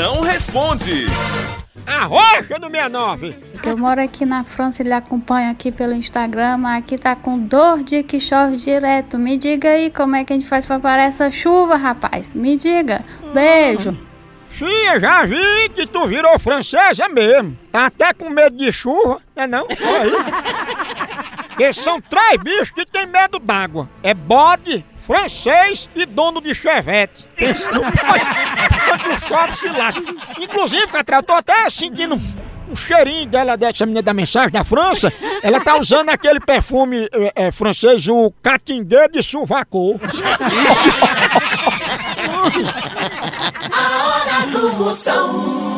Moção responde. A rocha do 69. Eu moro aqui na França, ele acompanha aqui pelo Instagram, mas aqui tá com dor de que chove direto. Me diga aí como é que a gente faz pra parar essa chuva, rapaz. Me diga. Beijo. Fia, já vi que tu virou francesa mesmo. Tá até com medo de chuva, é não? Porque são três bichos que tem medo d'água. É bode, francês e dono de chevette. Pensa quando chove se lasca. Inclusive, Catrel, eu tô até sentindo um- cheirinho dela, dessa menina da mensagem da França. Ela tá usando aquele perfume é, é, francês, o Catinguê de Suvacô. A hora do Moção.